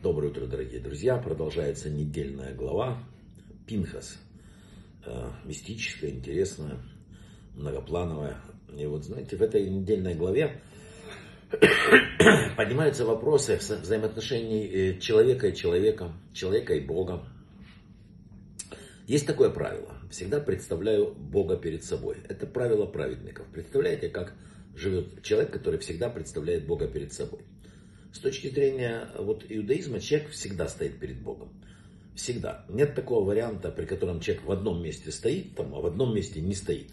Доброе утро, дорогие друзья. Продолжается недельная глава Пинхас. Э, мистическая, интересная, многоплановая. И вот, знаете, в этой недельной главе поднимаются вопросы вза- взаимоотношений э, человека и человека, человека и Бога. Есть такое правило. Всегда представляю Бога перед собой. Это правило праведников. Представляете, как живет человек, который всегда представляет Бога перед собой. С точки зрения вот, иудаизма человек всегда стоит перед Богом. Всегда. Нет такого варианта, при котором человек в одном месте стоит, там, а в одном месте не стоит.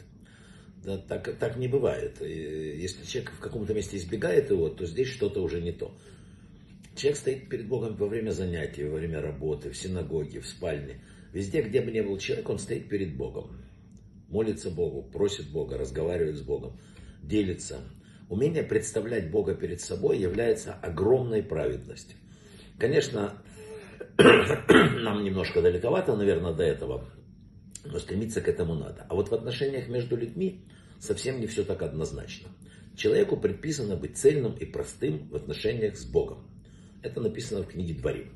Да, так, так не бывает. Если человек в каком-то месте избегает его, то здесь что-то уже не то. Человек стоит перед Богом во время занятий, во время работы, в синагоге, в спальне. Везде, где бы ни был человек, он стоит перед Богом. Молится Богу, просит Бога, разговаривает с Богом, делится. Умение представлять Бога перед собой является огромной праведностью. Конечно, нам немножко далековато, наверное, до этого, но стремиться к этому надо. А вот в отношениях между людьми совсем не все так однозначно. Человеку предписано быть цельным и простым в отношениях с Богом. Это написано в книге Дворим.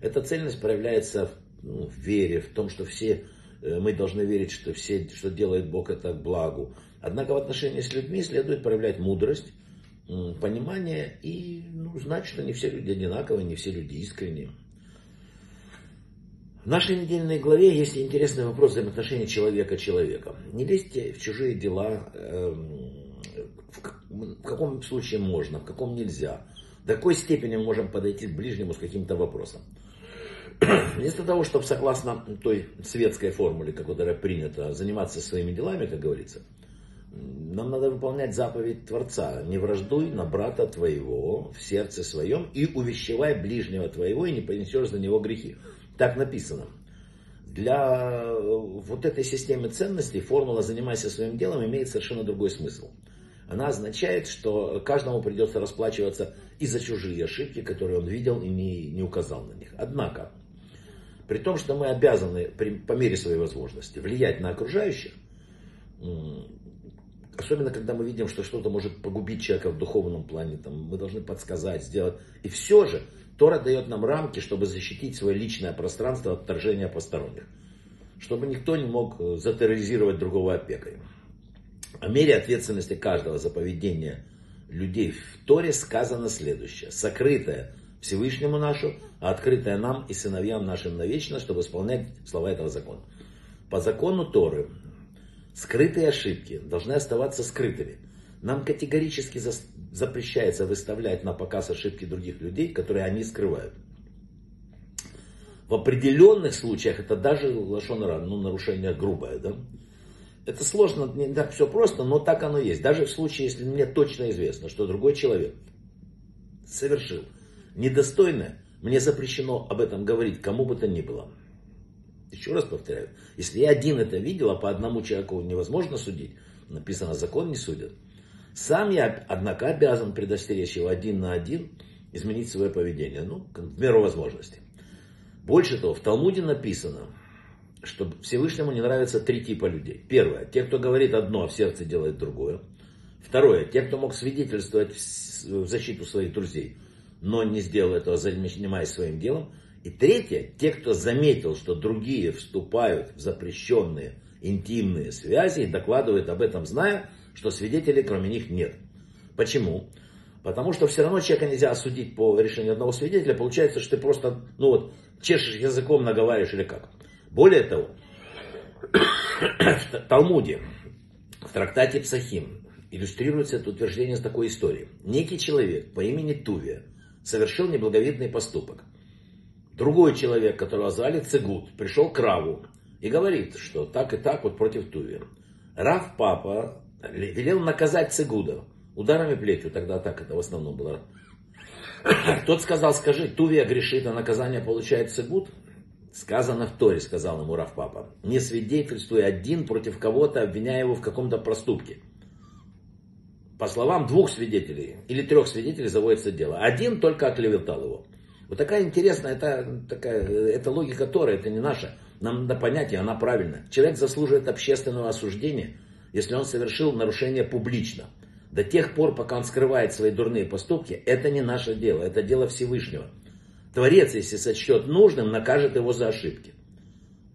Эта цельность проявляется ну, в вере, в том, что все мы должны верить, что все, что делает Бог, это к благу. Однако в отношении с людьми следует проявлять мудрость, понимание и ну, знать, что не все люди одинаковые, не все люди искренние. В нашей недельной главе есть интересный вопрос взаимоотношений человека человека. Не лезьте в чужие дела, в каком случае можно, в каком нельзя. До какой степени мы можем подойти к ближнему с каким-то вопросом. Вместо того, чтобы согласно той светской формуле, которая принята, заниматься своими делами, как говорится, нам надо выполнять заповедь Творца. Не враждуй на брата твоего в сердце своем и увещевай ближнего твоего и не понесешь за него грехи. Так написано. Для вот этой системы ценностей формула «занимайся своим делом» имеет совершенно другой смысл. Она означает, что каждому придется расплачиваться и за чужие ошибки, которые он видел и не, не указал на них. Однако, при том, что мы обязаны при, по мере своей возможности влиять на окружающих, особенно когда мы видим, что что-то может погубить человека в духовном плане, там, мы должны подсказать, сделать. И все же Тора дает нам рамки, чтобы защитить свое личное пространство от вторжения посторонних. Чтобы никто не мог затерроризировать другого опекой. О мере ответственности каждого за поведение людей в Торе сказано следующее. Сокрытое Всевышнему нашу, а открытое нам и сыновьям нашим навечно, чтобы исполнять слова этого закона. По закону Торы скрытые ошибки должны оставаться скрытыми. Нам категорически запрещается выставлять на показ ошибки других людей, которые они скрывают. В определенных случаях это даже лошонара, ну, нарушение грубое, да? Это сложно, не так все просто, но так оно есть. Даже в случае, если мне точно известно, что другой человек совершил недостойное, мне запрещено об этом говорить кому бы то ни было. Еще раз повторяю, если я один это видел, а по одному человеку невозможно судить, написано, закон не судят. Сам я, однако, обязан предостеречь его один на один, изменить свое поведение, ну, в меру возможности. Больше того, в Талмуде написано, что Всевышнему не нравятся три типа людей. Первое, те, кто говорит одно, а в сердце делает другое. Второе, те, кто мог свидетельствовать в защиту своих друзей, но не сделал этого, занимаясь своим делом. И третье, те, кто заметил, что другие вступают в запрещенные интимные связи и докладывают об этом, зная, что свидетелей кроме них нет. Почему? Потому что все равно человека нельзя осудить по решению одного свидетеля. Получается, что ты просто, ну вот, чешешь языком, наговариваешь или как. Более того, в Талмуде, в трактате Псахим, иллюстрируется это утверждение с такой историей. Некий человек по имени Тувия совершил неблаговидный поступок. Другой человек, которого звали Цегут, пришел к Раву и говорит, что так и так вот против Тувия. Рав папа велел наказать Цегуда ударами плетью, тогда так это в основном было. Тот сказал, скажи, Тувия грешит, а наказание получает Цегуд? Сказано в Торе, сказал ему Рав папа, не свидетельствуй один против кого-то, обвиняя его в каком-то проступке. По словам двух свидетелей или трех свидетелей заводится дело. Один только оклеветал его. Вот такая интересная, это, такая, это логика Торы, это не наша. Нам надо понять, и она правильная. Человек заслуживает общественного осуждения, если он совершил нарушение публично. До тех пор, пока он скрывает свои дурные поступки, это не наше дело, это дело Всевышнего. Творец, если сочтет нужным, накажет его за ошибки.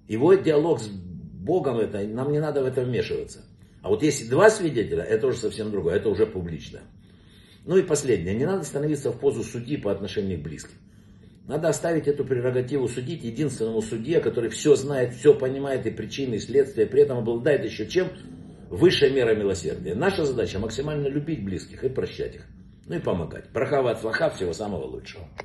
Его диалог с Богом, это, нам не надо в это вмешиваться. А вот если два свидетеля, это уже совсем другое, это уже публично. Ну и последнее, не надо становиться в позу судьи по отношению к близким. Надо оставить эту прерогативу судить единственному судье, который все знает, все понимает и причины, и следствия, при этом обладает еще чем? Высшая мера милосердия. Наша задача максимально любить близких и прощать их. Ну и помогать. Брахава от всего самого лучшего.